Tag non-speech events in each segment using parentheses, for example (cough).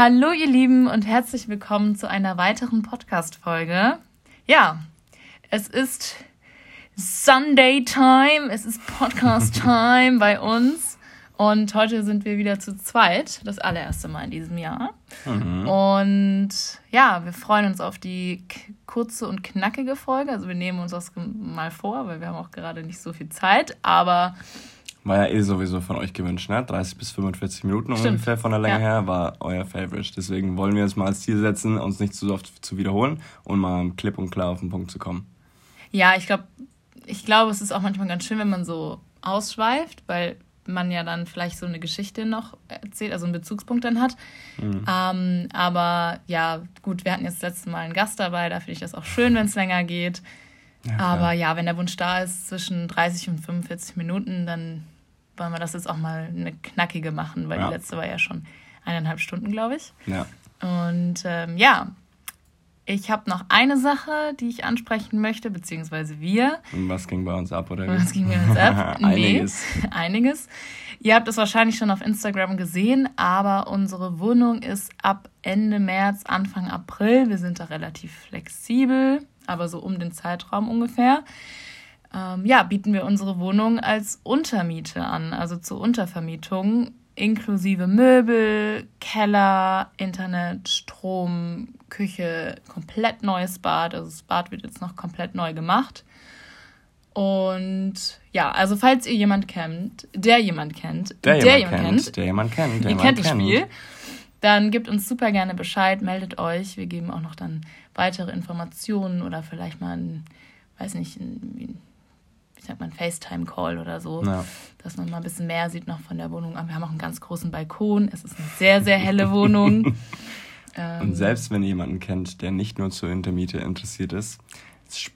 Hallo ihr Lieben und herzlich willkommen zu einer weiteren Podcast-Folge. Ja, es ist Sunday Time, es ist Podcast (laughs) Time bei uns und heute sind wir wieder zu zweit, das allererste Mal in diesem Jahr. Mhm. Und ja, wir freuen uns auf die kurze und knackige Folge. Also wir nehmen uns das mal vor, weil wir haben auch gerade nicht so viel Zeit, aber war ja eh sowieso von euch gewünscht, ne? 30 bis 45 Minuten Stimmt. ungefähr von der Länge ja. her war euer Favorite. Deswegen wollen wir es mal als Ziel setzen, uns nicht zu oft zu wiederholen und mal klipp und klar auf den Punkt zu kommen. Ja, ich glaube, ich glaube, es ist auch manchmal ganz schön, wenn man so ausschweift, weil man ja dann vielleicht so eine Geschichte noch erzählt, also einen Bezugspunkt dann hat. Mhm. Ähm, aber ja, gut, wir hatten jetzt das letzte Mal einen Gast dabei, da finde ich das auch schön, wenn es länger geht. Ja, aber ja, wenn der Wunsch da ist, zwischen 30 und 45 Minuten, dann wollen wir das jetzt auch mal eine knackige machen, weil ja. die letzte war ja schon eineinhalb Stunden, glaube ich. Ja. Und ähm, ja, ich habe noch eine Sache, die ich ansprechen möchte, beziehungsweise wir. Und was ging bei uns ab, oder? Was ging bei uns ab? (laughs) einiges. Nee, (laughs) einiges. Ihr habt es wahrscheinlich schon auf Instagram gesehen, aber unsere Wohnung ist ab Ende März, Anfang April. Wir sind da relativ flexibel, aber so um den Zeitraum ungefähr ähm, ja, bieten wir unsere Wohnung als Untermiete an, also zur Untervermietung, inklusive Möbel, Keller, Internet, Strom, Küche, komplett neues Bad. Also das Bad wird jetzt noch komplett neu gemacht. Und ja, also falls ihr jemand kennt, der jemand kennt, der, der jemand, kennt, kennt, der jemand kennt, der ihr kennt das Spiel, dann gebt uns super gerne Bescheid, meldet euch. Wir geben auch noch dann weitere Informationen oder vielleicht mal ein, weiß nicht, ein, wie sagt man, FaceTime-Call oder so, ja. dass man mal ein bisschen mehr sieht noch von der Wohnung. Aber wir haben auch einen ganz großen Balkon. Es ist eine sehr, sehr helle (laughs) Wohnung. ähm, Und selbst wenn ihr jemanden kennt, der nicht nur zur Intermiete interessiert ist,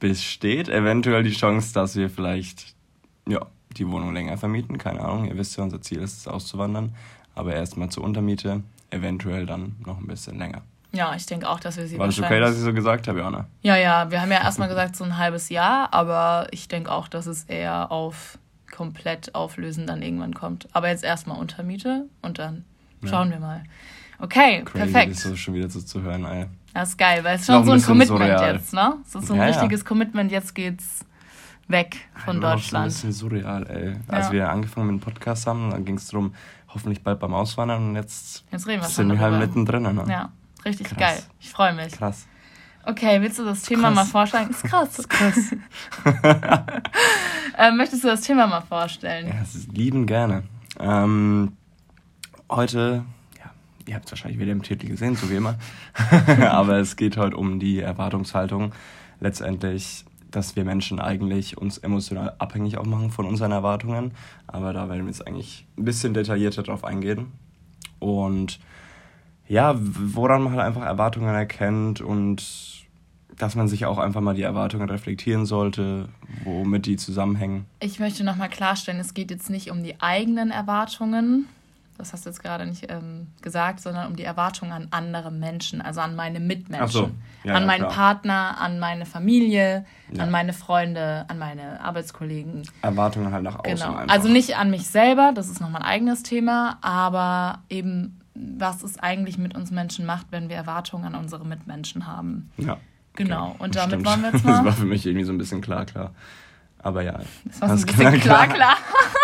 besteht eventuell die Chance, dass wir vielleicht ja, die Wohnung länger vermieten. Keine Ahnung, ihr wisst ja, unser Ziel ist es auszuwandern. Aber erstmal zur Untermiete, eventuell dann noch ein bisschen länger. Ja, ich denke auch, dass wir sie War das okay, dass ich so gesagt habe, Jana? Ja, ja, wir haben ja erstmal gesagt so ein halbes Jahr, aber ich denke auch, dass es eher auf komplett auflösen dann irgendwann kommt. Aber jetzt erstmal Untermiete und dann schauen ja. wir mal. Okay, Crazy, perfekt. ist das schon wieder so zu hören, ey. Das ist geil, weil es ist schon so ein Commitment surreal. jetzt, ne? Es ist so ein ja, richtiges ja. Commitment, jetzt geht's weg von Deutschland. Das ist ein bisschen surreal, ey. Als wir angefangen mit dem Podcast haben, dann ging es darum, hoffentlich bald beim Auswandern und jetzt, jetzt wir sind wir halt mittendrin. Ne? Ja. Richtig krass. geil. Ich freue mich. Krass. Okay, willst du das Thema krass. mal vorstellen? Ist krass. Ist krass. (laughs) äh, möchtest du das Thema mal vorstellen? Ja, lieben gerne. Ähm, heute, ja, ihr habt es wahrscheinlich wieder im Titel gesehen, so wie immer. (laughs) Aber es geht heute um die Erwartungshaltung. Letztendlich, dass wir Menschen eigentlich uns emotional abhängig auch machen von unseren Erwartungen. Aber da werden wir jetzt eigentlich ein bisschen detaillierter drauf eingehen. Und ja, woran man halt einfach Erwartungen erkennt und dass man sich auch einfach mal die Erwartungen reflektieren sollte, womit die zusammenhängen. Ich möchte nochmal klarstellen, es geht jetzt nicht um die eigenen Erwartungen, das hast du jetzt gerade nicht ähm, gesagt, sondern um die Erwartungen an andere Menschen, also an meine Mitmenschen, so. ja, an ja, meinen klar. Partner, an meine Familie, ja. an meine Freunde, an meine Arbeitskollegen. Erwartungen halt nach außen. Genau. Einfach. Also nicht an mich selber, das ist nochmal ein eigenes Thema, aber eben was es eigentlich mit uns Menschen macht, wenn wir Erwartungen an unsere Mitmenschen haben. Ja. Genau. Okay. Und damit Stimmt. wollen wir jetzt (laughs) mal. Das war für mich irgendwie so ein bisschen klar, klar. Aber ja. Das war so ein bisschen klar, klar. (laughs)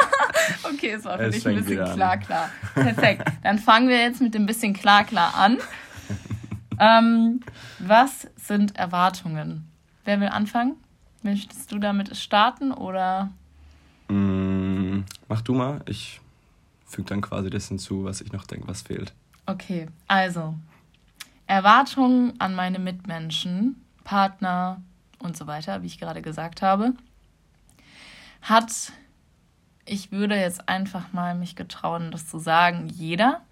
okay, es war für dich ein bisschen klar, klar. Perfekt. Dann fangen wir jetzt mit dem bisschen klar, klar an. ähm, was sind Erwartungen? Wer will anfangen? Möchtest du damit starten oder? Mm, mach du mal. Ich fügt dann quasi das hinzu, was ich noch denke, was fehlt. Okay, also Erwartungen an meine Mitmenschen, Partner und so weiter, wie ich gerade gesagt habe, hat, ich würde jetzt einfach mal mich getrauen, das zu sagen, jeder.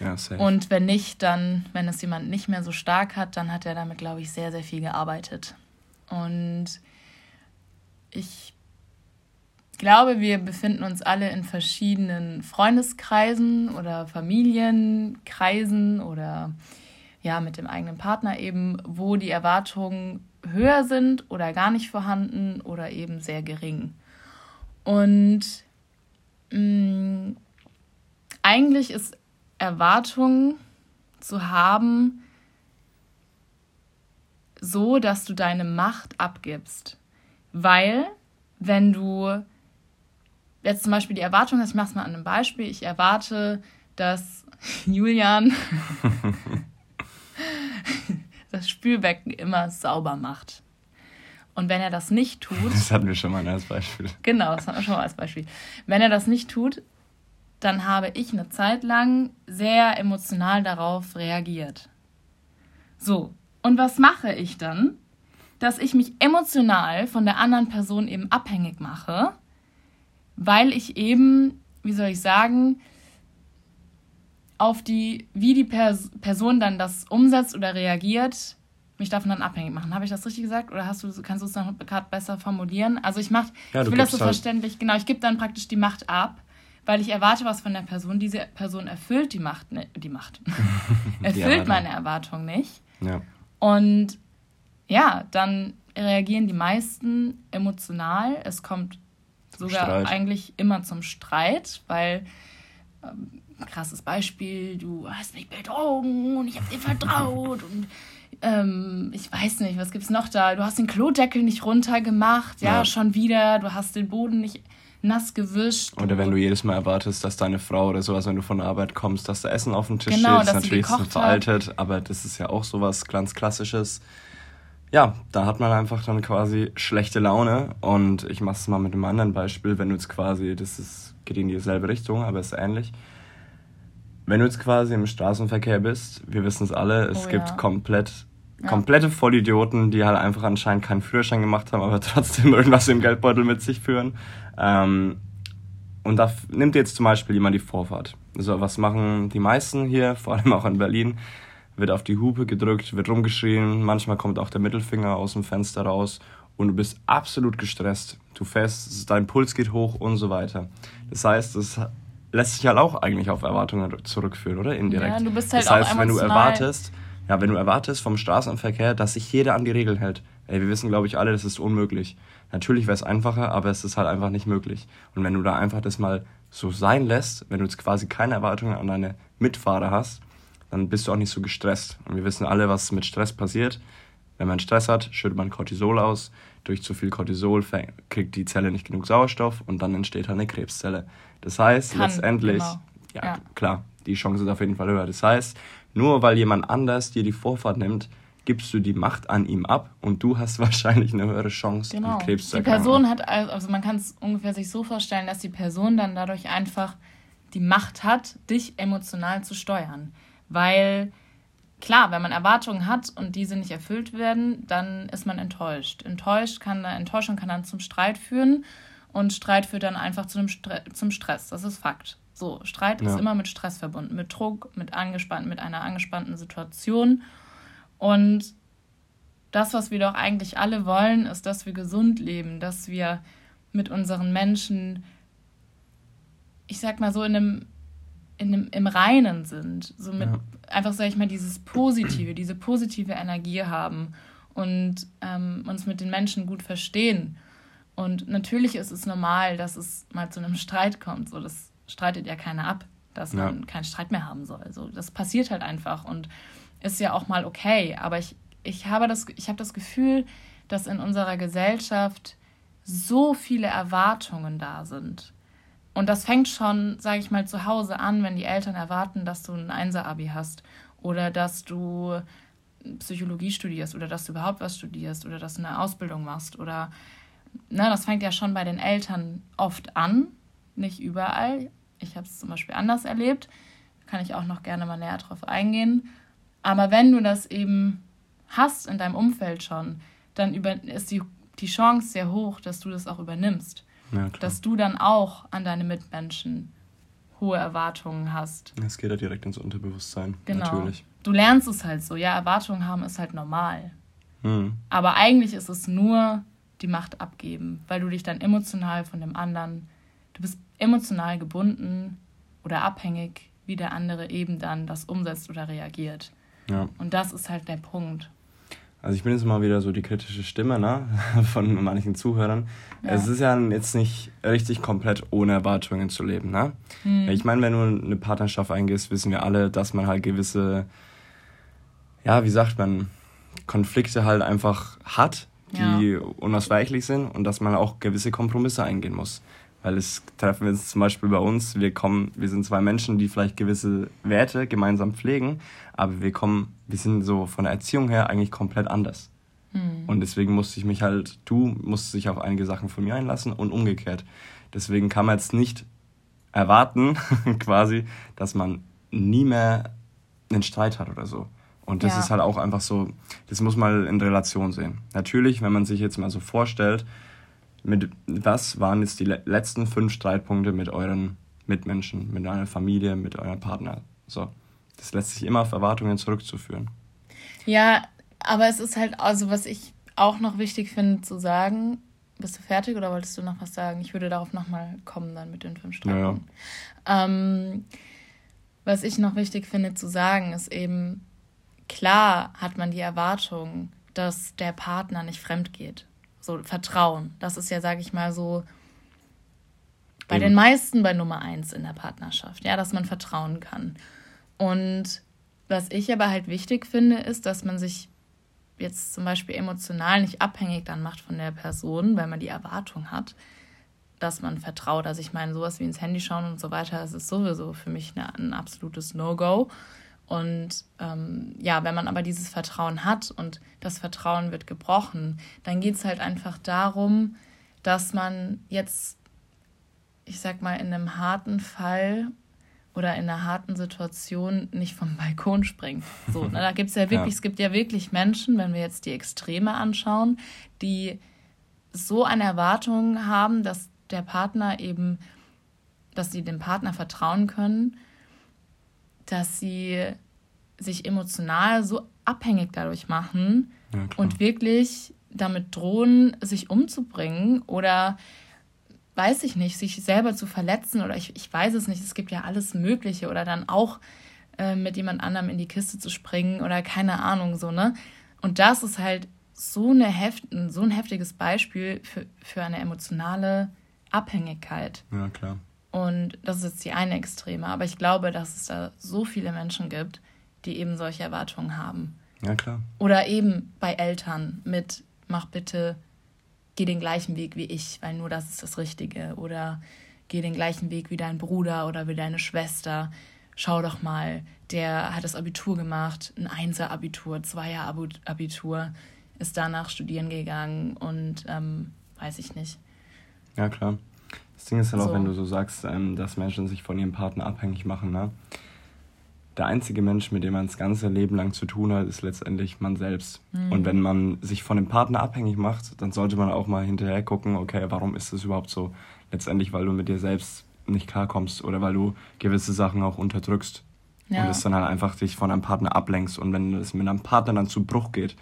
Ja, safe. Und wenn nicht, dann, wenn es jemand nicht mehr so stark hat, dann hat er damit, glaube ich, sehr, sehr viel gearbeitet. Und ich glaube, wir befinden uns alle in verschiedenen Freundeskreisen oder Familienkreisen oder ja, mit dem eigenen Partner eben, wo die Erwartungen höher sind oder gar nicht vorhanden oder eben sehr gering. Und mh, mm, eigentlich ist Erwartung zu haben, so dass du deine Macht abgibst. Weil, wenn du jetzt zum Beispiel die Erwartung hast, ich mache es mal an einem Beispiel, ich erwarte, dass (laughs) Julian (laughs) das Spülbecken immer sauber macht. Und wenn er das nicht tut. Das hatten wir schon mal als Beispiel. Genau, das hatten wir schon mal als Beispiel. Wenn er das nicht tut, dann habe ich eine Zeit lang sehr emotional darauf reagiert. So, und was mache ich dann? Dass ich mich emotional von der anderen Person eben abhängig mache, weil ich eben, wie soll ich sagen, auf die, wie die Pers Person dann das umsetzt oder reagiert, mich davon dann abhängig machen. Habe ich das richtig gesagt? Oder hast du, kannst du es noch gerade besser formulieren? Also ich mach, ja, ich will das so halt verständlich, genau, ich gebe dann praktisch die Macht ab, weil ich erwarte was von der Person. Diese Person erfüllt die Macht, ne, die Macht, (laughs) (laughs) erfüllt meine Erwartung nicht. Ja. Und ja, dann reagieren die meisten emotional. Es kommt sogar Streit. eigentlich immer zum Streit, weil ähm, krasses Beispiel, du hast mich betrogen und ich habe dir vertraut und ähm, ich weiß nicht, was gibt's noch da? Du hast den Klodeckel nicht runtergemacht, ja, ja, schon wieder, du hast den Boden nicht nass gewischt. Oder wenn du jedes Mal erwartest, dass deine Frau oder sowas, wenn du von der Arbeit kommst, dass da Essen auf dem Tisch genau, steht, ist natürlich ist veraltet, hat. aber das ist ja auch sowas ganz Klassisches. Ja, da hat man einfach dann quasi schlechte Laune und ich mache es mal mit einem anderen Beispiel, wenn du jetzt quasi, das ist, geht in dieselbe Richtung, aber ist ähnlich wenn du jetzt quasi im Straßenverkehr bist, wir wissen es alle, es oh, gibt ja. komplett ja. komplette Vollidioten, die halt einfach anscheinend keinen Führerschein gemacht haben, aber (laughs) trotzdem irgendwas im Geldbeutel mit sich führen. Ähm, und da nimmt jetzt zum Beispiel jemand die Vorfahrt. Also was machen die meisten hier, (laughs) vor allem auch in Berlin? Wird auf die Hupe gedrückt, wird rumgeschrien, manchmal kommt auch der Mittelfinger aus dem Fenster raus und du bist absolut gestresst. Du fährst, dein Puls geht hoch und so weiter. Das heißt, es lässt sich halt auch eigentlich auf Erwartungen zurückführen, oder? Indirekt. Ja, du bist halt das heißt, auch wenn du erwartest, ja, wenn du erwartest vom Straßenverkehr, dass sich jeder an die Regeln hält, ey, wir wissen, glaube ich, alle, das ist unmöglich. Natürlich wäre es einfacher, aber es ist halt einfach nicht möglich. Und wenn du da einfach das mal so sein lässt, wenn du jetzt quasi keine Erwartungen an deine Mitfahrer hast, dann bist du auch nicht so gestresst. Und wir wissen alle, was mit Stress passiert. Wenn man Stress hat, schüttet man Cortisol aus. Durch zu viel Cortisol kriegt die Zelle nicht genug Sauerstoff und dann entsteht halt eine Krebszelle. Das heißt, Kann, letztendlich, genau. ja, ja, klar, die Chance ist auf jeden Fall höher. Das heißt, nur weil jemand anders dir die Vorfahrt nimmt, gibst du die Macht an ihm ab und du hast (laughs) wahrscheinlich eine höhere Chance, genau. Krebs zu Die Person hat, also man kann es ungefähr sich so vorstellen, dass die Person dann dadurch einfach die Macht hat, dich emotional zu steuern. Weil klar, wenn man Erwartungen hat und diese nicht erfüllt werden, dann ist man enttäuscht. Enttäuscht kann, Enttäuschung kann dann zum Streit führen und Streit führt dann einfach zu einem Stre zum Stress. Das ist Fakt. So, Streit ja. ist immer mit Stress verbunden, mit Druck, mit angespannt, mit einer angespannten Situation. Und das, was wir doch eigentlich alle wollen, ist, dass wir gesund leben, dass wir mit unseren Menschen, ich sag mal so, in einem, in im Reinen sind. So mit ja. einfach, sag ich mal, dieses Positive, diese positive Energie haben und ähm, uns mit den Menschen gut verstehen. Und natürlich ist es normal, dass es mal zu einem Streit kommt. So, das streitet ja keiner ab, dass ja. man keinen Streit mehr haben soll. So, das passiert halt einfach und ist ja auch mal okay. Aber ich, ich habe das, ich habe das Gefühl, dass in unserer Gesellschaft so viele Erwartungen da sind. Und das fängt schon, sage ich mal, zu Hause an, wenn die Eltern erwarten, dass du ein Einser-Abi hast oder dass du Psychologie studierst oder dass du überhaupt was studierst oder dass du eine Ausbildung machst oder ne, das fängt ja schon bei den Eltern oft an, nicht überall. Ich habe es zum Beispiel anders erlebt, kann ich auch noch gerne mal näher drauf eingehen. Aber wenn du das eben hast in deinem Umfeld schon, dann über, ist die, die Chance sehr hoch, dass du das auch übernimmst. Ja, dass du dann auch an deine Mitmenschen hohe Erwartungen hast. Das geht ja direkt ins Unterbewusstsein, genau. natürlich. Du lernst es halt so, ja, Erwartungen haben ist halt normal. Hm. Aber eigentlich ist es nur die Macht abgeben, weil du dich dann emotional von dem anderen, du bist emotional gebunden oder abhängig, wie der andere eben dann das umsetzt oder reagiert. Ja. Und das ist halt der Punkt. Also ich bin jetzt mal wieder so die kritische Stimme ne? (laughs) von manchen Zuhörern. Ja. Es ist ja jetzt nicht richtig komplett ohne Erwartungen zu leben. Ne? Hm. Ich meine, wenn du eine Partnerschaft eingehst, wissen wir alle, dass man halt gewisse ja, wie sagt man, Konflikte halt einfach hat, die ja. unausweichlich sind und dass man auch gewisse Kompromisse eingehen muss. Weil es treffen wir uns zum Beispiel bei uns, wir kommen, wir sind zwei Menschen, die vielleicht gewisse Werte gemeinsam pflegen, aber wir kommen, wir sind so von der Erziehung her eigentlich komplett anders. Mhm. Und deswegen musste ich mich halt, du musst dich auf einige Sachen von mir einlassen und umgekehrt. Deswegen kann man jetzt nicht erwarten, (laughs) quasi, dass man nie mehr einen Streit hat oder so. Und das ja. ist halt auch einfach so, das muss man in Relation sehen. Natürlich, wenn man sich jetzt mal so vorstellt, mit was waren jetzt die letzten fünf Streitpunkte mit euren Mitmenschen, mit eurer Familie, mit eurem Partner? So. Das lässt sich immer auf Erwartungen zurückzuführen. Ja, aber es ist halt, also was ich auch noch wichtig finde zu sagen, bist du fertig oder wolltest du noch was sagen? Ich würde darauf nochmal kommen dann mit den fünf Streitpunkten. Ja, ja. ähm, was ich noch wichtig finde zu sagen, ist eben, klar hat man die Erwartung, dass der Partner nicht fremd geht. So Vertrauen. Das ist ja, sage ich mal, so bei Eben. den meisten bei Nummer eins in der Partnerschaft, ja, dass man vertrauen kann. Und was ich aber halt wichtig finde, ist, dass man sich jetzt zum Beispiel emotional nicht abhängig dann macht von der Person, weil man die Erwartung hat, dass man vertraut. Also ich meine, sowas wie ins Handy schauen und so weiter, das ist sowieso für mich eine, ein absolutes No-Go. Und ähm, ja, wenn man aber dieses Vertrauen hat und das Vertrauen wird gebrochen, dann geht es halt einfach darum, dass man jetzt, ich sag mal, in einem harten Fall oder in einer harten Situation nicht vom Balkon springt. So, ne, da gibt es (laughs) ja wirklich, ja. es gibt ja wirklich Menschen, wenn wir jetzt die Extreme anschauen, die so eine Erwartung haben, dass der Partner eben, dass sie dem Partner vertrauen können dass sie sich emotional so abhängig dadurch machen ja, und wirklich damit drohen, sich umzubringen oder weiß ich nicht, sich selber zu verletzen oder ich, ich weiß es nicht, es gibt ja alles Mögliche oder dann auch äh, mit jemand anderem in die Kiste zu springen oder keine Ahnung so, ne? Und das ist halt so, eine heft, so ein heftiges Beispiel für, für eine emotionale Abhängigkeit. Ja, klar. Und das ist jetzt die eine Extreme. Aber ich glaube, dass es da so viele Menschen gibt, die eben solche Erwartungen haben. Ja, klar. Oder eben bei Eltern mit, mach bitte, geh den gleichen Weg wie ich, weil nur das ist das Richtige. Oder geh den gleichen Weg wie dein Bruder oder wie deine Schwester. Schau doch mal, der hat das Abitur gemacht, ein Einser-Abitur, Zweier-Abitur, ist danach studieren gegangen und ähm, weiß ich nicht. Ja, klar. Das Ding ist halt so. auch, wenn du so sagst, ähm, dass Menschen sich von ihrem Partner abhängig machen, ne? Der einzige Mensch, mit dem man das ganze Leben lang zu tun hat, ist letztendlich man selbst. Mhm. Und wenn man sich von dem Partner abhängig macht, dann sollte man auch mal hinterher gucken, okay, warum ist das überhaupt so? Letztendlich, weil du mit dir selbst nicht klarkommst oder weil du gewisse Sachen auch unterdrückst. Ja. Und es dann halt einfach dich von einem Partner ablenkst. Und wenn es mit einem Partner dann zu Bruch geht,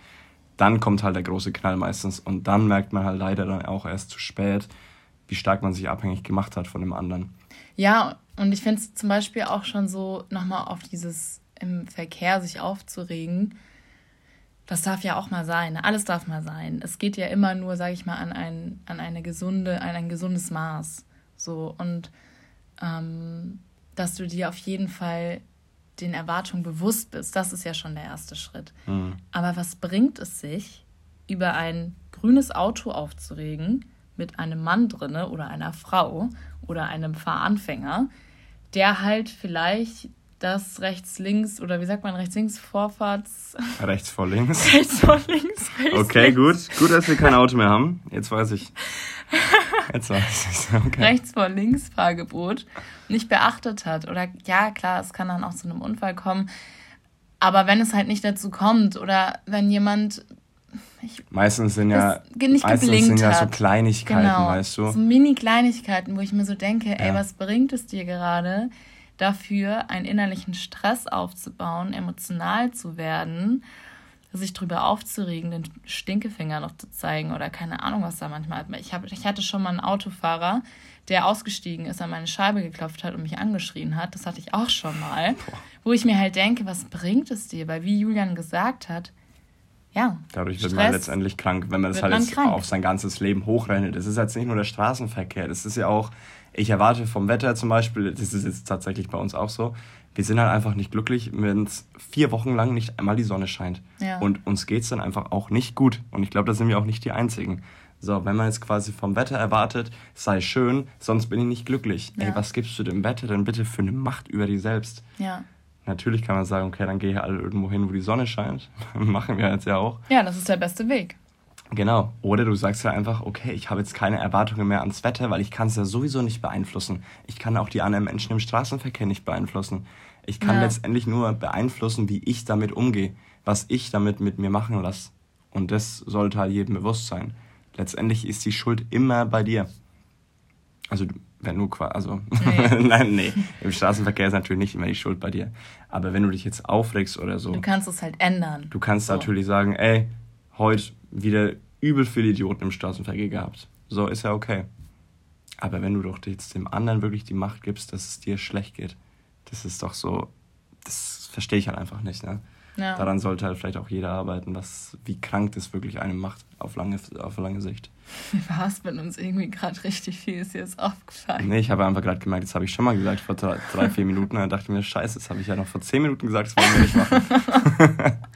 dann kommt halt der große Knall meistens. Und dann merkt man halt leider dann auch erst zu spät, wie stark man sich abhängig gemacht hat von dem anderen. Ja, und ich finde es zum Beispiel auch schon so, nochmal auf dieses im Verkehr sich aufzuregen, das darf ja auch mal sein. Alles darf mal sein. Es geht ja immer nur, sage ich mal, an ein, an eine gesunde, an ein gesundes Maß. So und ähm, dass du dir auf jeden Fall den Erwartungen bewusst bist, das ist ja schon der erste Schritt. Mhm. Aber was bringt es sich, über ein grünes Auto aufzuregen, mit einem Mann drinne oder einer Frau oder einem Fahranfänger, der halt vielleicht das rechts-links oder wie sagt man rechts-links Vorfahrts. Rechts vor links. (laughs) rechts vor links. Rechts, okay, links. gut. Gut, dass wir kein Auto mehr haben. Jetzt weiß ich. Jetzt weiß ich. Okay. Rechts vor links Fahrgebot nicht beachtet hat. Oder ja, klar, es kann dann auch zu einem Unfall kommen. Aber wenn es halt nicht dazu kommt oder wenn jemand ich, meistens sind ja, meistens sind ja so Kleinigkeiten, genau, weißt du. So Mini-Kleinigkeiten, wo ich mir so denke, ja. ey, was bringt es dir gerade, dafür einen innerlichen Stress aufzubauen, emotional zu werden, sich drüber aufzuregen, den Stinkefinger noch zu zeigen oder keine Ahnung, was da manchmal. Ich, hab, ich hatte schon mal einen Autofahrer, der ausgestiegen ist, an meine Scheibe geklopft hat und mich angeschrien hat. Das hatte ich auch schon mal. Boah. Wo ich mir halt denke, was bringt es dir? Weil wie Julian gesagt hat, ja. Dadurch wird Stress man letztendlich krank, wenn man das halt jetzt auf sein ganzes Leben hochrechnet. Das ist jetzt nicht nur der Straßenverkehr, das ist ja auch, ich erwarte vom Wetter zum Beispiel, das ist jetzt tatsächlich bei uns auch so, wir sind halt einfach nicht glücklich, wenn es vier Wochen lang nicht einmal die Sonne scheint. Ja. Und uns geht es dann einfach auch nicht gut. Und ich glaube, da sind wir auch nicht die Einzigen. So, wenn man jetzt quasi vom Wetter erwartet, sei schön, sonst bin ich nicht glücklich. Ja. Ey, was gibst du dem Wetter denn bitte für eine Macht über dich selbst? Ja. Natürlich kann man sagen, okay, dann gehe ich alle irgendwo hin, wo die Sonne scheint. (laughs) Machen wir jetzt ja auch. Ja, das ist der beste Weg. Genau. Oder du sagst ja einfach, okay, ich habe jetzt keine Erwartungen mehr ans Wetter, weil ich kann es ja sowieso nicht beeinflussen. Ich kann auch die anderen Menschen im Straßenverkehr nicht beeinflussen. Ich kann Ja. letztendlich nur beeinflussen, wie ich damit umgehe, was ich damit mit mir machen lasse. Und das sollte halt jedem bewusst sein. Letztendlich ist die Schuld immer bei dir. Also du- wenn du quasi, also Nee. (laughs) nein, nee, im Straßenverkehr ist natürlich nicht immer die Schuld bei dir. Aber wenn du dich jetzt aufregst oder so, Du kannst es halt ändern. Du kannst So. natürlich sagen, ey, heute wieder übel viele Idioten im Straßenverkehr gehabt. So ist ja okay. Aber wenn du doch jetzt dem anderen wirklich die Macht gibst, dass es dir schlecht geht, das ist doch so, das verstehe ich halt einfach nicht. Ne? Ja. Daran sollte halt vielleicht auch jeder arbeiten, was, wie krank das wirklich einem macht auf lange, auf lange Sicht. (laughs) Was, wenn uns irgendwie gerade richtig viel ist jetzt aufgefallen. Nee, ich habe einfach gerade gemerkt, das habe ich schon mal gesagt vor drei, drei vier Minuten. Dann dachte ich mir, scheiße, das habe ich ja noch vor zehn Minuten gesagt, das wollen wir nicht machen. (laughs)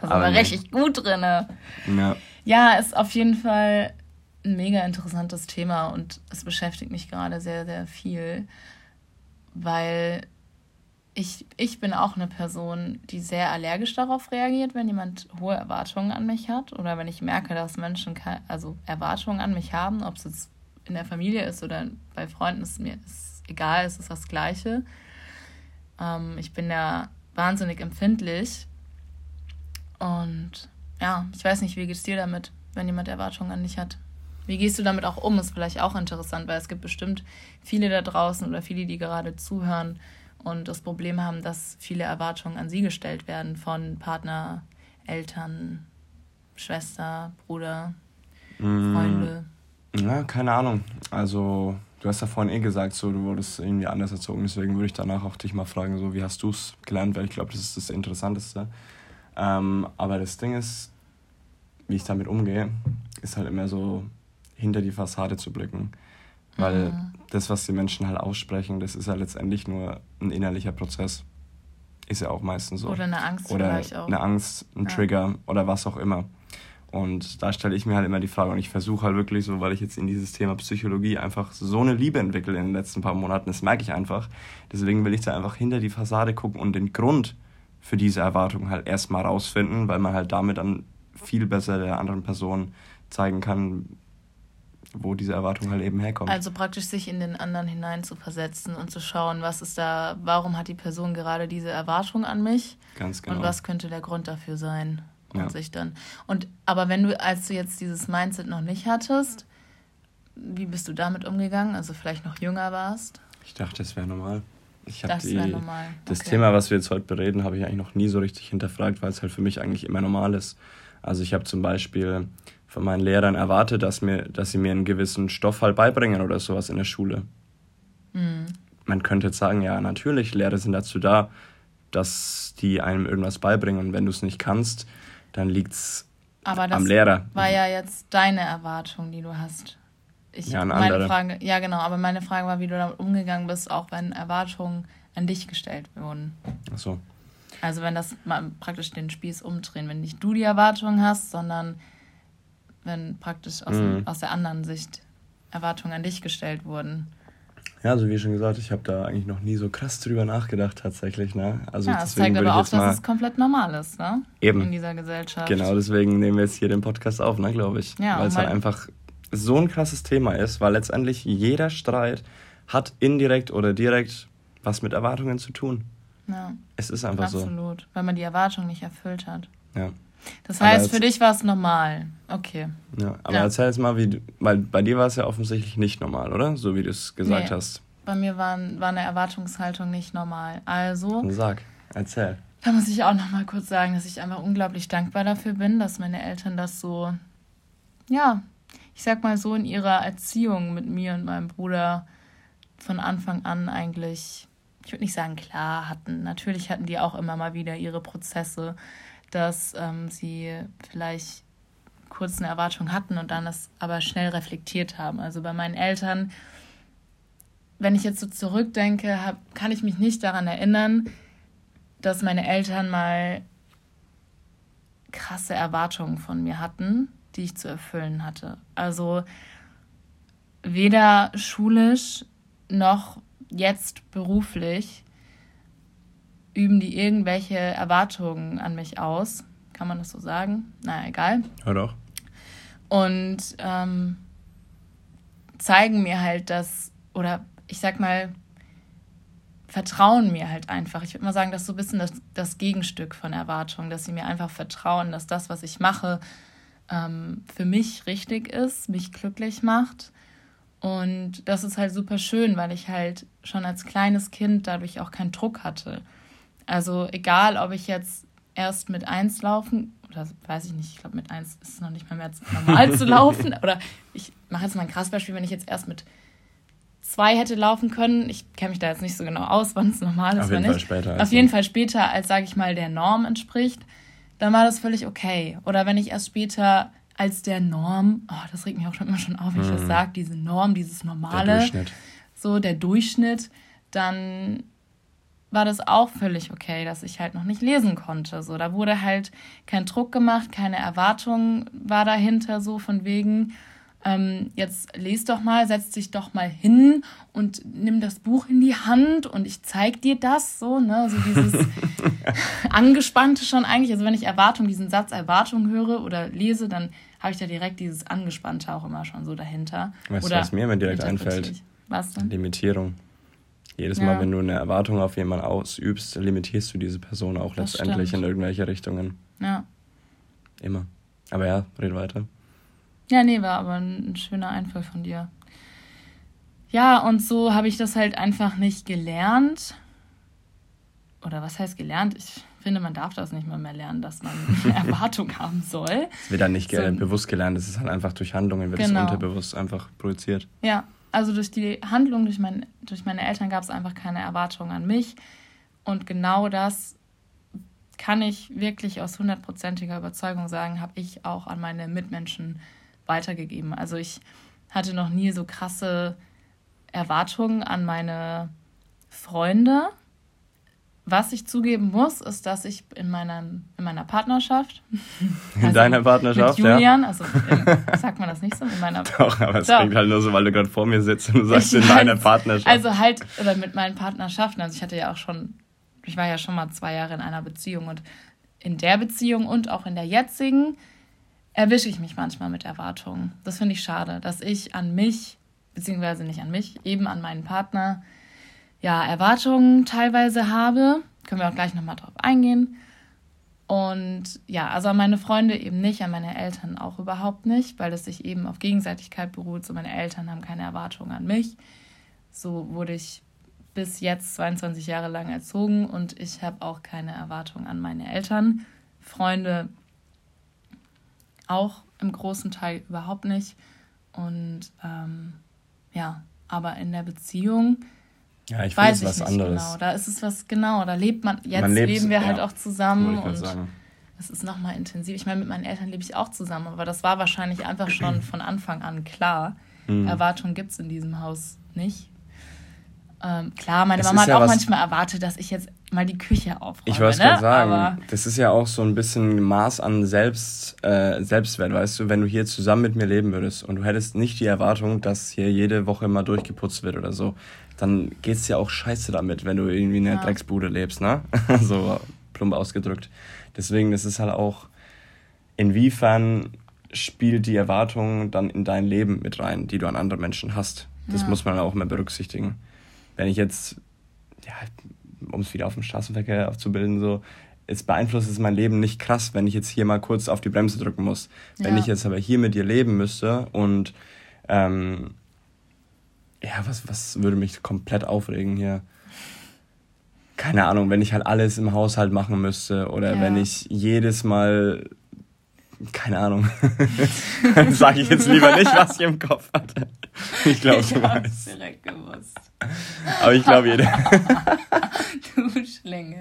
Also Aber war nee. richtig gut drinne. Ja, Ja, ist auf jeden Fall ein mega interessantes Thema und es beschäftigt mich gerade sehr, sehr viel, weil ich, ich bin auch eine Person, die sehr allergisch darauf reagiert, wenn jemand hohe Erwartungen an mich hat oder wenn ich merke, dass Menschen also Erwartungen an mich haben, ob es jetzt in der Familie ist oder bei Freunden, ist mir ist egal, es ist das Gleiche. Ähm, ich bin da wahnsinnig empfindlich und ja, ich weiß nicht, wie geht's dir damit, wenn jemand Erwartungen an dich hat? Wie gehst du damit auch um? Ist vielleicht auch interessant, weil es gibt bestimmt viele da draußen oder viele, die gerade zuhören und das Problem haben, dass viele Erwartungen an sie gestellt werden von Partner, Eltern, Schwester, Bruder, Mm. Freunde. Ja, keine Ahnung. Also, du hast ja vorhin eh gesagt, so, du wurdest irgendwie anders erzogen. Deswegen würde ich danach auch dich mal fragen, so, wie hast du es gelernt? Weil ich glaube, das ist das Interessanteste. Ähm, aber das Ding ist, wie ich damit umgehe, ist halt immer so, hinter die Fassade zu blicken. Weil Mhm. Das, was die Menschen halt aussprechen, das ist ja letztendlich nur ein innerlicher Prozess. Ist ja auch meistens so. Oder eine Angst Oder vielleicht auch. eine Angst, ein Ja. Trigger oder was auch immer. Und da stelle ich mir halt immer die Frage und ich versuche halt wirklich so, weil ich jetzt in dieses Thema Psychologie einfach so eine Liebe entwickle in den letzten paar Monaten, das merke ich einfach. Deswegen will ich da einfach hinter die Fassade gucken und den Grund für diese Erwartung halt erstmal rausfinden, weil man halt damit dann viel besser der anderen Person zeigen kann, wo diese Erwartung halt eben herkommt. Also praktisch sich in den anderen hinein zu versetzen und zu schauen, was ist da, warum hat die Person gerade diese Erwartung an mich Ganz genau. und was könnte der Grund dafür sein und Ja. sich dann. Und aber wenn du, als du jetzt dieses Mindset noch nicht hattest, wie bist du damit umgegangen? Also vielleicht noch jünger warst? Ich dachte, das wäre normal. Ich Das die, wäre normal. Das Okay. Thema, was wir jetzt heute bereden, habe ich eigentlich noch nie so richtig hinterfragt, weil es halt für mich eigentlich immer normal ist. Also ich habe zum Beispiel von meinen Lehrern erwartet, dass, mir, dass sie mir einen gewissen Stoff halt beibringen oder sowas in der Schule. Mhm. Man könnte jetzt sagen, ja, natürlich, Lehrer sind dazu da, dass die einem irgendwas beibringen. Und wenn du es nicht kannst, dann liegt es Aber das am Lehrer. war ja jetzt deine Erwartung, die du hast. Ich, Ja, eine meine andere. Frage, ja, genau, aber meine Frage war, wie du damit umgegangen bist, auch wenn Erwartungen an dich gestellt wurden. Achso. Also wenn das mal praktisch den Spieß umdrehen, wenn nicht du die Erwartungen hast, sondern wenn praktisch aus, Mhm. aus der anderen Sicht Erwartungen an dich gestellt wurden. Ja, also wie schon gesagt, ich habe da eigentlich noch nie so krass drüber nachgedacht tatsächlich. Ne? Also ja, das zeigt aber auch, dass es komplett normal ist, ne? Eben. In dieser Gesellschaft. Genau, deswegen nehmen wir jetzt hier den Podcast auf, ne, glaube ich. Ja, weil es halt einfach so ein krasses Thema ist, weil letztendlich jeder Streit hat indirekt oder direkt was mit Erwartungen zu tun. Ja, Es ist einfach so. absolut. Weil man die Erwartung nicht erfüllt hat. Ja. Das heißt, jetzt- für dich war es normal. Okay. ja. Aber Ja. erzähl jetzt mal, wie weil bei dir war es ja offensichtlich nicht normal, oder? So wie du es gesagt Nee. hast. Bei mir war, war eine Erwartungshaltung nicht normal. Also, Dann sag, erzähl. da muss ich auch noch mal kurz sagen, dass ich einfach unglaublich dankbar dafür bin, dass meine Eltern das so, ja, ich sag mal so in ihrer Erziehung mit mir und meinem Bruder von Anfang an eigentlich, ich würde nicht sagen klar hatten. Natürlich hatten die auch immer mal wieder ihre Prozesse, dass ähm, sie vielleicht kurz eine Erwartung hatten und dann das aber schnell reflektiert haben. Also bei meinen Eltern wenn ich jetzt so zurückdenke, hab, kann ich mich nicht daran erinnern, dass meine Eltern mal krasse Erwartungen von mir hatten, die ich zu erfüllen hatte. Also weder schulisch noch jetzt beruflich üben die irgendwelche Erwartungen an mich aus. Kann man das so sagen? Naja, egal. Ja, doch. Und ähm, zeigen mir halt, dass, oder ich sag mal, vertrauen mir halt einfach. Ich würde mal sagen, das ist so ein bisschen das, das Gegenstück von Erwartungen, dass sie mir einfach vertrauen, dass das, was ich mache, ähm, für mich richtig ist, mich glücklich macht. Und das ist halt super schön, weil ich halt schon als kleines Kind dadurch auch keinen Druck hatte. Also egal, ob ich jetzt erst mit eins laufen, oder weiß ich nicht, ich glaube mit eins ist es noch nicht mal mehr normal zu laufen. Oder ich mache jetzt mal ein krasses Beispiel, wenn ich jetzt erst mit zwei hätte laufen können. Ich kenne mich da jetzt nicht so genau aus, wann es normal ist. Auf jeden Fall später. Auf also. jeden Fall später, als sage ich mal der Norm entspricht, dann war das völlig okay. Oder wenn ich erst später als der Norm, oh, das regt mich auch schon immer schon auf, wenn ich das mhm. sage, diese Norm, dieses Normale, der so der Durchschnitt, dann war das auch völlig okay, dass ich halt noch nicht lesen konnte. So, da wurde halt kein Druck gemacht, keine Erwartung war dahinter, so von wegen, ähm, jetzt lest doch mal, setz dich doch mal hin und nimm das Buch in die Hand und ich zeig dir das, so, ne, so dieses (laughs) Angespannte schon eigentlich. Also wenn ich Erwartung, diesen Satz Erwartung höre oder lese, dann habe ich da direkt dieses Angespannte auch immer schon so dahinter. Weißt du, was mir immer direkt einfällt? Was denn? Limitierung. Jedes Mal, wenn du eine Erwartung auf jemanden ausübst, limitierst du diese Person auch das letztendlich stimmt. in irgendwelche Richtungen. Ja. Immer. Aber ja, red weiter. Ja, nee, war aber ein schöner Einfall von dir. Ja, und so habe ich das halt einfach nicht gelernt. Oder was heißt gelernt? Ich finde, man darf das nicht mal mehr lernen, dass man (laughs) eine Erwartung haben soll. Es wird dann nicht so, bewusst gelernt, es ist halt einfach durch Handlungen, wird es genau. unterbewusst einfach projiziert. Ja, also durch die Handlung, durch, mein, durch meine Eltern gab es einfach keine Erwartungen an mich. Und genau das kann ich wirklich aus hundertprozentiger Überzeugung sagen, habe ich auch an meine Mitmenschen weitergegeben. Also ich hatte noch nie so krasse Erwartungen an meine Freunde was ich zugeben muss, ist, dass ich in meiner, in meiner Partnerschaft. (laughs) In also deiner Partnerschaft? Mit Julian, ja. also in, sagt man das nicht so? In meiner (laughs) Doch, aber es klingt halt nur so, weil du gerade vor mir sitzt und du sagst ich in deiner Partnerschaft. Also halt, oder mit meinen Partnerschaften. Also ich hatte ja auch schon, ich war ja schon mal zwei Jahre in einer Beziehung und in der Beziehung und auch in der jetzigen erwische ich mich manchmal mit Erwartungen. Das finde ich schade, dass ich an mich, beziehungsweise nicht an mich, eben an meinen Partner ja, Erwartungen teilweise habe. Können wir auch gleich nochmal drauf eingehen. Und ja, also an meine Freunde eben nicht, an meine Eltern auch überhaupt nicht, weil es sich eben auf Gegenseitigkeit beruht. So meine Eltern haben keine Erwartungen an mich. So wurde ich bis jetzt 22 Jahre lang erzogen und ich habe auch keine Erwartungen an meine Eltern. Freunde auch im großen Teil überhaupt nicht. Und ähm, ja, aber in der Beziehung ja, ich weiß ich was nicht anderes. genau. Da ist es was genau. Da lebt man. Jetzt leben wir halt auch zusammen und sagen. das ist nochmal intensiv. Ich meine, mit meinen Eltern lebe ich auch zusammen, aber das war wahrscheinlich einfach schon (clears throat) von Anfang an klar. Mhm. Erwartungen gibt es in diesem Haus nicht. Ähm, klar, meine es Mama hat ja auch manchmal erwartet, dass ich jetzt mal die Küche aufräume. Ich wollte ne? gerade sagen, Aber das ist ja auch so ein bisschen Maß an Selbst, äh, Selbstwert, weißt du, wenn du hier zusammen mit mir leben würdest und du hättest nicht die Erwartung, dass hier jede Woche mal durchgeputzt wird oder so, dann geht's ja auch scheiße damit, wenn du irgendwie in einer ja. Drecksbude lebst, ne? (laughs) so plump ausgedrückt. Deswegen ist es halt auch, inwiefern spielt die Erwartung dann in dein Leben mit rein, die du an andere Menschen hast. Das ja. muss man auch mal berücksichtigen wenn ich jetzt, ja, um es wieder auf den Straßenverkehr aufzubilden, so, es beeinflusst es mein Leben nicht krass, wenn ich jetzt hier mal kurz auf die Bremse drücken muss. Ja. Wenn ich jetzt aber hier mit dir leben müsste und ähm, ja, was, was würde mich komplett aufregen hier? Keine Ahnung, wenn ich halt alles im Haushalt machen müsste oder ja. wenn ich jedes Mal keine Ahnung. (laughs) Sage ich jetzt lieber nicht, was ich im Kopf hatte. Ich glaube, du weißt. direkt gewusst. Aber ich glaube, jeder. (laughs) du Schlinge.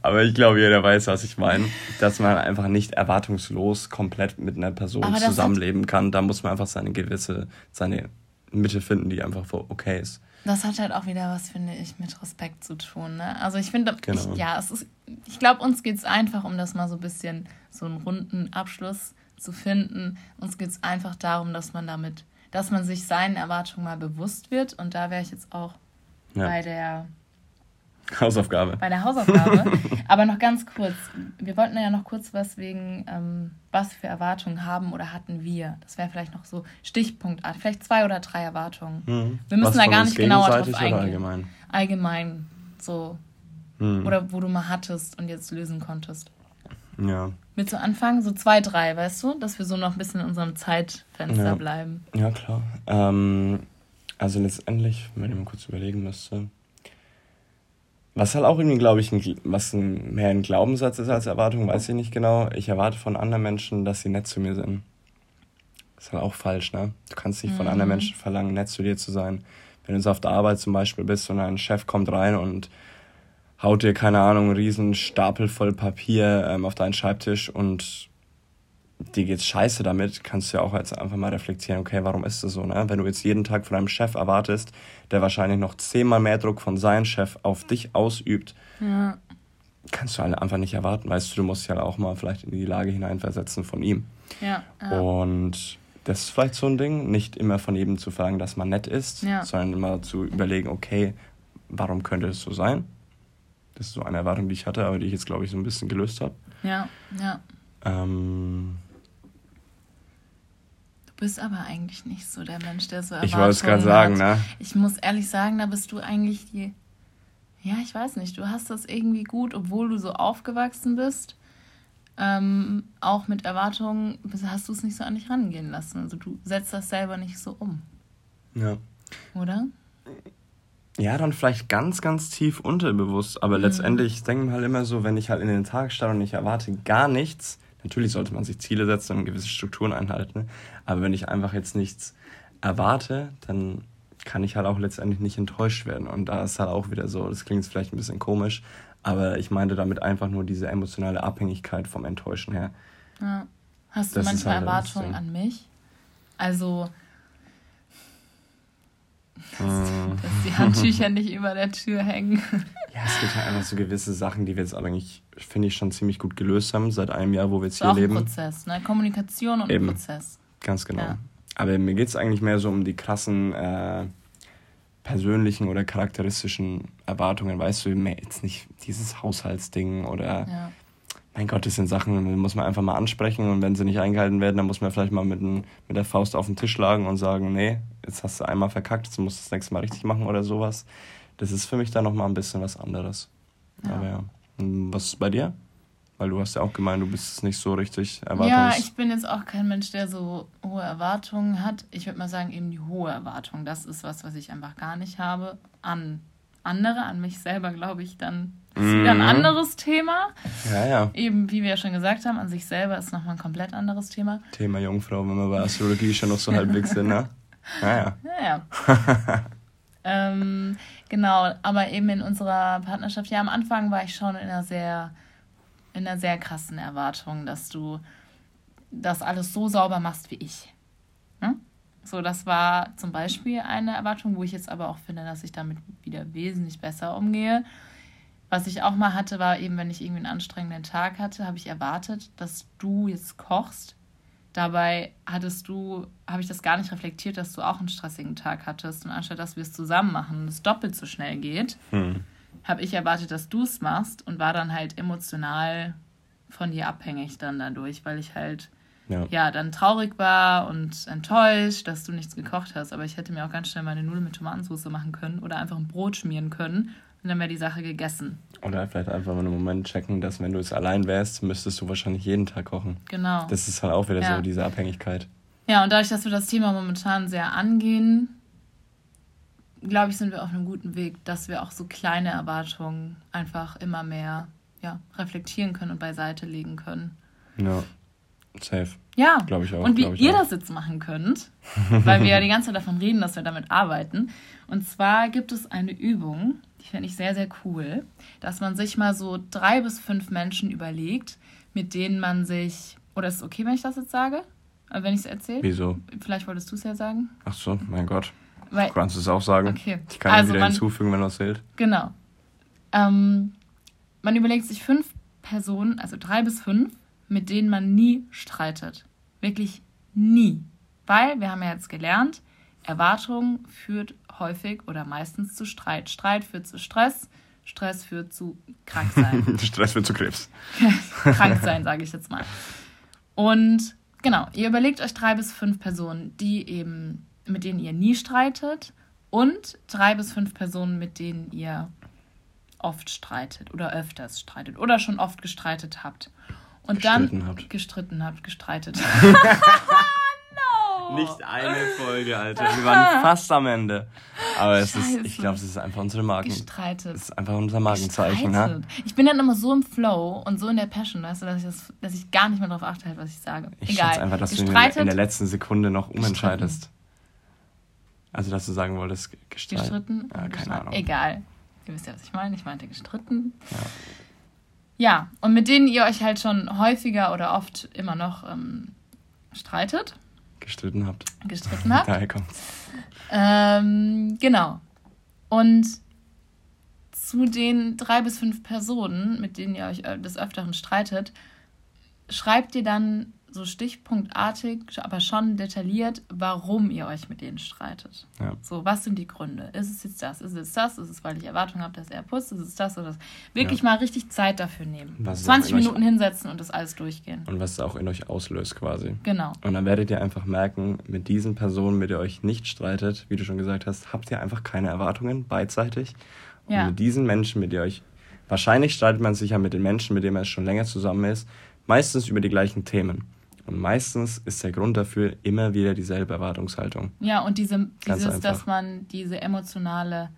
Aber ich glaube, jeder weiß, was ich meine. Dass man einfach nicht erwartungslos komplett mit einer Person zusammenleben kann. Da muss man einfach seine gewisse, seine Mitte finden, die einfach okay ist. Das hat halt auch wieder was, finde ich, mit Respekt zu tun. Ne? Also ich finde, genau. ich, ja, es ist, ich glaube, uns geht es einfach, um das mal so ein bisschen, so einen runden Abschluss zu finden. Uns geht es einfach darum, dass man damit, dass man sich seinen Erwartungen mal bewusst wird. Und da wäre ich jetzt auch ja. bei der Hausaufgabe. Bei der Hausaufgabe. (laughs) Aber noch ganz kurz. Wir wollten ja noch kurz was wegen, ähm, was für Erwartungen haben oder hatten wir. Das wäre vielleicht noch so Stichpunktart. Vielleicht zwei oder drei Erwartungen. Mhm. Wir müssen was da gar nicht genauer drauf eingehen. allgemein? Allgemein. So. Mhm. Oder wo du mal hattest und jetzt lösen konntest. Ja. Willst du anfangen? So zwei, drei, weißt du? Dass wir so noch ein bisschen in unserem Zeitfenster ja. bleiben. Ja, klar. Ähm, also letztendlich, wenn ich mal kurz überlegen müsste was halt auch irgendwie, glaube ich, ein, was ein, mehr ein Glaubenssatz ist als Erwartung, weiß ich nicht genau. Ich erwarte von anderen Menschen, dass sie nett zu mir sind. Ist halt auch falsch, ne? Du kannst nicht mhm. von anderen mhm. Menschen verlangen, nett zu dir zu sein. Wenn du jetzt auf der Arbeit zum Beispiel bist und ein Chef kommt rein und haut dir, keine Ahnung, einen riesen Stapel voll Papier ähm, auf deinen Schreibtisch und dir geht's scheiße damit, kannst du ja auch jetzt einfach mal reflektieren, okay, warum ist das so, ne? Wenn du jetzt jeden Tag von deinem Chef erwartest, der wahrscheinlich noch zehnmal mehr Druck von seinem Chef auf dich ausübt, ja. kannst du halt einfach nicht erwarten, weißt du, du musst dich halt auch mal vielleicht in die Lage hineinversetzen von ihm. Ja, ja. Und das ist vielleicht so ein Ding, nicht immer von jedem zu fragen, dass man nett ist, ja. sondern immer zu überlegen, okay, warum könnte es so sein? Das ist so eine Erwartung, die ich hatte, aber die ich jetzt, glaube ich, so ein bisschen gelöst habe. Ja, ja. Ähm, bist aber eigentlich nicht so der Mensch, der so Erwartungen Ich wollte es gerade sagen, ne? Ich muss ehrlich sagen, da bist du eigentlich die. Ja, ich weiß nicht. Du hast das irgendwie gut, obwohl du so aufgewachsen bist. Ähm, auch mit Erwartungen hast du es nicht so an dich rangehen lassen. Also du setzt das selber nicht so um. Ja. Oder? Ja, dann vielleicht ganz, ganz tief unterbewusst. Aber mhm. letztendlich denke ich halt immer so, wenn ich halt in den Tag starte und ich erwarte gar nichts, Natürlich sollte man sich Ziele setzen und gewisse Strukturen einhalten. Aber wenn ich einfach jetzt nichts erwarte, dann kann ich halt auch letztendlich nicht enttäuscht werden. Und da ist halt auch wieder so, das klingt vielleicht ein bisschen komisch, aber ich meinte damit einfach nur diese emotionale Abhängigkeit vom Enttäuschen her. Ja. Hast du das manchmal halt Erwartungen an mich? Also, dass, dass die Handtücher nicht über der Tür hängen. Ja, es gibt halt einfach so gewisse Sachen, die wir jetzt aber eigentlich, finde ich, schon ziemlich gut gelöst haben, seit einem Jahr, wo wir jetzt hier auch leben. Prozess, ne? Kommunikation und Eben. Prozess. Ganz genau. Ja. Aber mir geht es eigentlich mehr so um die krassen äh, persönlichen oder charakteristischen Erwartungen, weißt du, jetzt nicht dieses Haushaltsding oder ja. Mein Gott, das sind Sachen, die muss man einfach mal ansprechen und wenn sie nicht eingehalten werden, dann muss man vielleicht mal mit, ein, mit der Faust auf den Tisch schlagen und sagen, nee, jetzt hast du einmal verkackt, jetzt musst du das nächste Mal richtig machen oder sowas das ist für mich dann nochmal ein bisschen was anderes. Ja. Aber ja. Was ist bei dir? Weil du hast ja auch gemeint, du bist nicht so richtig erwartungs... Ja, ich bin jetzt auch kein Mensch, der so hohe Erwartungen hat. Ich würde mal sagen, eben die hohe Erwartung. Das ist was, was ich einfach gar nicht habe. An andere, an mich selber, glaube ich, dann ist mhm. wieder ein anderes Thema. Ja, ja. Eben, wie wir ja schon gesagt haben, an sich selber ist nochmal ein komplett anderes Thema. Thema Jungfrau, wenn wir bei Astrologie schon noch so halbwegs sind, ne? Naja. (laughs) Ja, ja. (laughs) ähm, Genau, aber eben in unserer Partnerschaft, ja, am Anfang war ich schon in einer sehr, in einer sehr krassen Erwartung, dass du das alles so sauber machst wie ich. Hm? So, das war zum Beispiel eine Erwartung, wo ich jetzt aber auch finde, dass ich damit wieder wesentlich besser umgehe. Was ich auch mal hatte, war eben, wenn ich irgendwie einen anstrengenden Tag hatte, habe ich erwartet, dass du jetzt kochst Dabei hattest du, habe ich das gar nicht reflektiert, dass du auch einen stressigen Tag hattest. Und anstatt dass wir es zusammen machen und es doppelt so schnell geht, hm. habe ich erwartet, dass du es machst und war dann halt emotional von dir abhängig dann dadurch, weil ich halt ja. ja. dann traurig war und enttäuscht, dass du nichts gekocht hast. Aber ich hätte mir auch ganz schnell meine Nudeln mit Tomatensauce machen können oder einfach ein Brot schmieren können und dann wäre die Sache gegessen. Oder vielleicht einfach mal einen Moment checken, dass wenn du es allein wärst, müsstest du wahrscheinlich jeden Tag kochen. Genau. Das ist halt auch wieder ja. so diese Abhängigkeit. Ja, und dadurch, dass wir das Thema momentan sehr angehen, glaube ich, sind wir auf einem guten Weg, dass wir auch so kleine Erwartungen einfach immer mehr ja, reflektieren können und beiseite legen können. Ja, safe. Ja, glaube ich auch. Und wie ihr auch. das jetzt machen könnt, weil wir ja die ganze Zeit davon reden, dass wir damit arbeiten. Und zwar gibt es eine Übung, finde ich sehr, sehr cool, dass man sich mal so drei bis fünf Menschen überlegt, mit denen man sich. Oder ist es okay, wenn ich das jetzt sage? Äh, wenn ich es erzähle? Wieso? Vielleicht wolltest du es ja sagen. Ach so, mein Gott. Weil, du kannst es auch sagen. Okay. Ich kann Also wieder man- hinzufügen, wenn das fehlt. Genau. Ähm, man überlegt sich fünf Personen, also drei bis fünf, mit denen man nie streitet. Wirklich nie. Weil, wir haben ja jetzt gelernt, Erwartung führt häufig oder meistens zu Streit. Streit führt zu Stress, Stress führt zu Kranksein. (laughs) Stress wird zu Krebs. (laughs) krank sein, sage ich jetzt mal. Und genau, ihr überlegt euch drei bis fünf Personen, die eben, mit denen ihr nie streitet und drei bis fünf Personen, mit denen ihr oft streitet oder öfters streitet oder schon oft gestreitet habt. Und Gestritten dann habt. gestritten habt, gestreitet. (laughs) Nicht eine Folge, Alter. Wir waren (laughs) fast am Ende. Aber es ist, ich glaube, es ist einfach unsere Marken. Gestreitet. Es ist einfach unser Markenzeichen, ne? Gestreitet. Ich bin dann immer so im Flow und so in der Passion, weißt du, dass ich, das, dass ich gar nicht mehr darauf achte, halt, was ich sage. Ich Egal. einfach, dass du in der, Gestreitet, letzten Sekunde noch umentscheidest. Also, dass du sagen wolltest, ge- gestreit- Gestritten? Ja, keine gestritten. Ahnung. Egal. Ihr wisst ja, was ich meine. Ich meinte gestritten. Ja. und mit denen ihr euch halt schon häufiger oder oft immer noch ähm, streitet, Gestritten habt. gestritten habt. (laughs) Daher kommt's. Ähm, genau. Und zu den drei bis fünf Personen, mit denen ihr euch äh, des Öfteren streitet, schreibt ihr dann so stichpunktartig, aber schon detailliert, warum ihr euch mit denen streitet. Ja. So, was sind die Gründe? Ist es jetzt das? Ist es das? Ist es, weil ich Erwartung habe, dass er putzt? Ist es das oder das? Wirklich mal richtig Zeit dafür nehmen. Was ist 20 auch in euch- Minuten hinsetzen und das alles durchgehen. Und was es auch in euch auslöst, quasi. Genau. Und dann werdet ihr einfach merken, mit diesen Personen, mit der ihr euch nicht streitet, wie du schon gesagt hast, habt ihr einfach keine Erwartungen beidseitig. Und Ja. mit diesen Menschen, mit der ihr euch, wahrscheinlich streitet man sich ja mit den Menschen, mit denen man schon länger zusammen ist, meistens über die gleichen Themen. Und meistens ist der Grund dafür immer wieder dieselbe Erwartungshaltung. Ja, und diese, dieses, dass man diese emotionale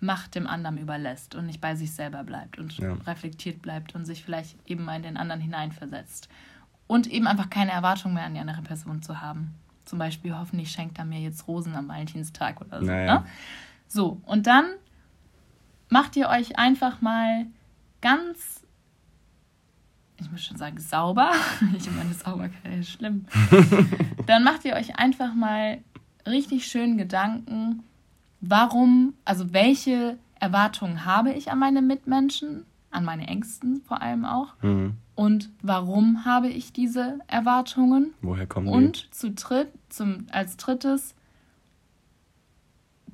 Macht dem anderen überlässt und nicht bei sich selber bleibt und Ja. reflektiert bleibt und sich vielleicht eben mal in den anderen hineinversetzt. Und eben einfach keine Erwartung mehr an die andere Person zu haben. Zum Beispiel, hoffentlich schenkt er mir jetzt Rosen am Valentinstag oder so. Naja. Ne? So, und dann macht ihr euch einfach mal ganz, ich muss schon sagen, sauber. (laughs) Ich meine, Sauberkeit ist schlimm. (laughs) Dann macht ihr euch einfach mal richtig schön Gedanken, warum, also welche Erwartungen habe ich an meine Mitmenschen, an meine Ängsten vor allem auch, Mhm. und warum habe ich diese Erwartungen? Woher kommen Und zu dritt, zum, als drittes,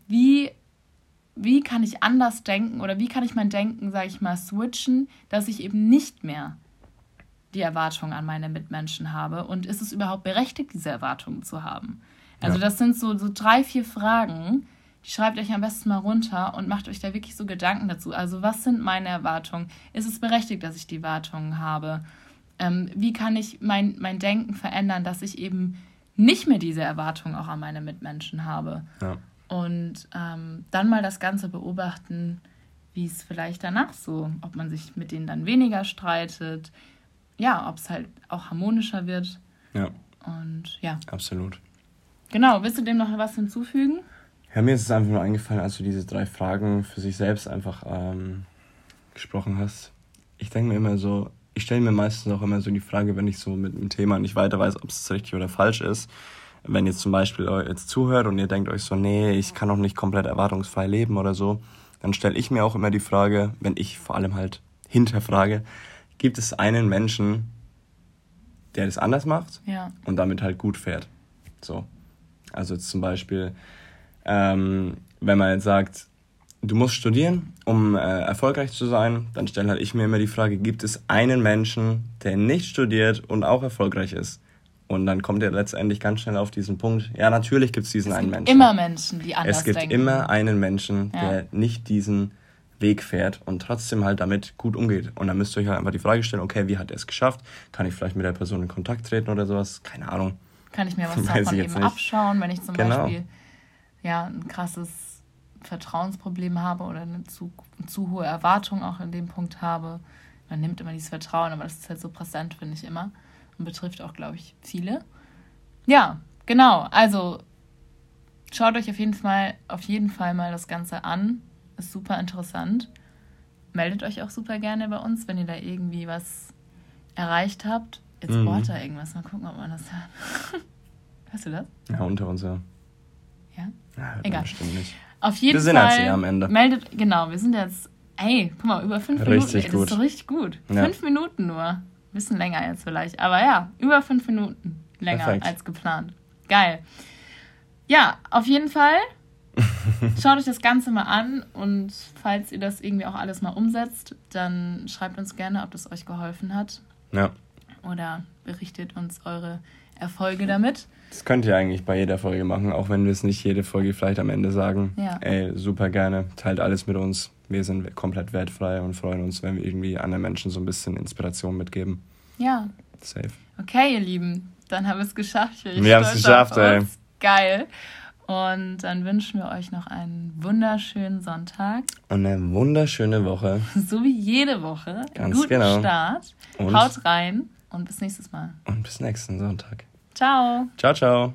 wie, wie kann ich anders denken oder wie kann ich mein Denken, sage ich mal, switchen, dass ich eben nicht mehr die Erwartungen an meine Mitmenschen habe und ist es überhaupt berechtigt, diese Erwartungen zu haben? Also Ja. das sind so, so drei, vier Fragen, die schreibt euch am besten mal runter und macht euch da wirklich so Gedanken dazu. Also was sind meine Erwartungen? Ist es berechtigt, dass ich die Erwartungen habe? Ähm, wie kann ich mein, mein Denken verändern, dass ich eben nicht mehr diese Erwartungen auch an meine Mitmenschen habe? Ja. Und ähm, dann mal das Ganze beobachten, wie es vielleicht danach so, ob man sich mit denen dann weniger streitet, ja, ob es halt auch harmonischer wird. ja, Und ja, absolut. genau. Willst du dem noch was hinzufügen? Ja, mir ist es einfach nur eingefallen, als du diese drei Fragen für sich selbst einfach ähm, gesprochen hast. Ich denke mir immer so, ich stelle mir meistens auch immer so die Frage, wenn ich so mit einem Thema nicht weiter weiß, ob es richtig oder falsch ist. Wenn ihr zum Beispiel jetzt zuhört und ihr denkt euch so, nee, ich kann doch nicht komplett erwartungsfrei leben oder so, dann stelle ich mir auch immer die Frage, wenn ich vor allem halt hinterfrage, gibt es einen Menschen, der das anders macht? Ja, und damit halt gut fährt. So. Also jetzt zum Beispiel, ähm, wenn man jetzt sagt, du musst studieren, um äh, erfolgreich zu sein, dann stelle halt ich mir immer die Frage, gibt es einen Menschen, der nicht studiert und auch erfolgreich ist? Und dann kommt er letztendlich ganz schnell auf diesen Punkt, ja, natürlich gibt es diesen es einen gibt Menschen. immer Menschen, die anders es gibt denken. immer einen Menschen, Ja. der nicht diesen Weg fährt und trotzdem halt damit gut umgeht. Und dann müsst ihr euch halt einfach die Frage stellen, okay, wie hat er es geschafft? Kann ich vielleicht mit der Person in Kontakt treten oder sowas? Keine Ahnung. Kann ich mir was (laughs) Weiß davon eben nicht. abschauen, wenn ich zum Genau. Beispiel ja, ein krasses Vertrauensproblem habe oder eine zu, zu hohe Erwartung auch in dem Punkt habe. Man nimmt immer dieses Vertrauen, aber das ist halt so präsent, finde ich immer. Und betrifft auch, glaube ich, viele. Ja, genau. Also schaut euch auf jeden Fall, auf jeden Fall mal das Ganze an. Ist super interessant. Meldet euch auch super gerne bei uns, wenn ihr da irgendwie was erreicht habt. Jetzt Mhm. bohrt da irgendwas. Mal gucken, ob man das hört. (laughs) Hörst du das? Ja, unter uns, ja. Ja? Ja, Egal. Bestimmt nicht. Auf jeden Wir sind Fall. jetzt eh am Ende. Meldet, genau, wir sind jetzt, ey, guck mal, über fünf Richtig Minuten. ey, Das gut. ist doch richtig gut. Ja. Fünf Minuten nur. Bisschen länger jetzt vielleicht. Aber ja, über fünf Minuten länger Perfekt. als geplant. Geil. Ja, auf jeden Fall. (laughs) Schaut euch das Ganze mal an und falls ihr das irgendwie auch alles mal umsetzt, dann schreibt uns gerne, ob das euch geholfen hat Ja. oder berichtet uns eure Erfolge damit. Das könnt ihr eigentlich bei jeder Folge machen, auch wenn wir es nicht jede Folge vielleicht am Ende sagen. Ja. Ey, super gerne. Teilt alles mit uns. Wir sind komplett wertfrei und freuen uns, wenn wir irgendwie anderen Menschen so ein bisschen Inspiration mitgeben. Ja, Safe. Okay, ihr Lieben, dann haben wir es geschafft. Wir haben's stolz geschafft, ey. Geil. Und dann wünschen wir euch noch einen wunderschönen Sonntag, Und eine wunderschöne Woche. (laughs) so wie jede Woche. Ganz Guten genau. Start. Und- Haut rein und bis nächstes Mal. Und bis nächsten Sonntag. Ciao. Ciao, ciao.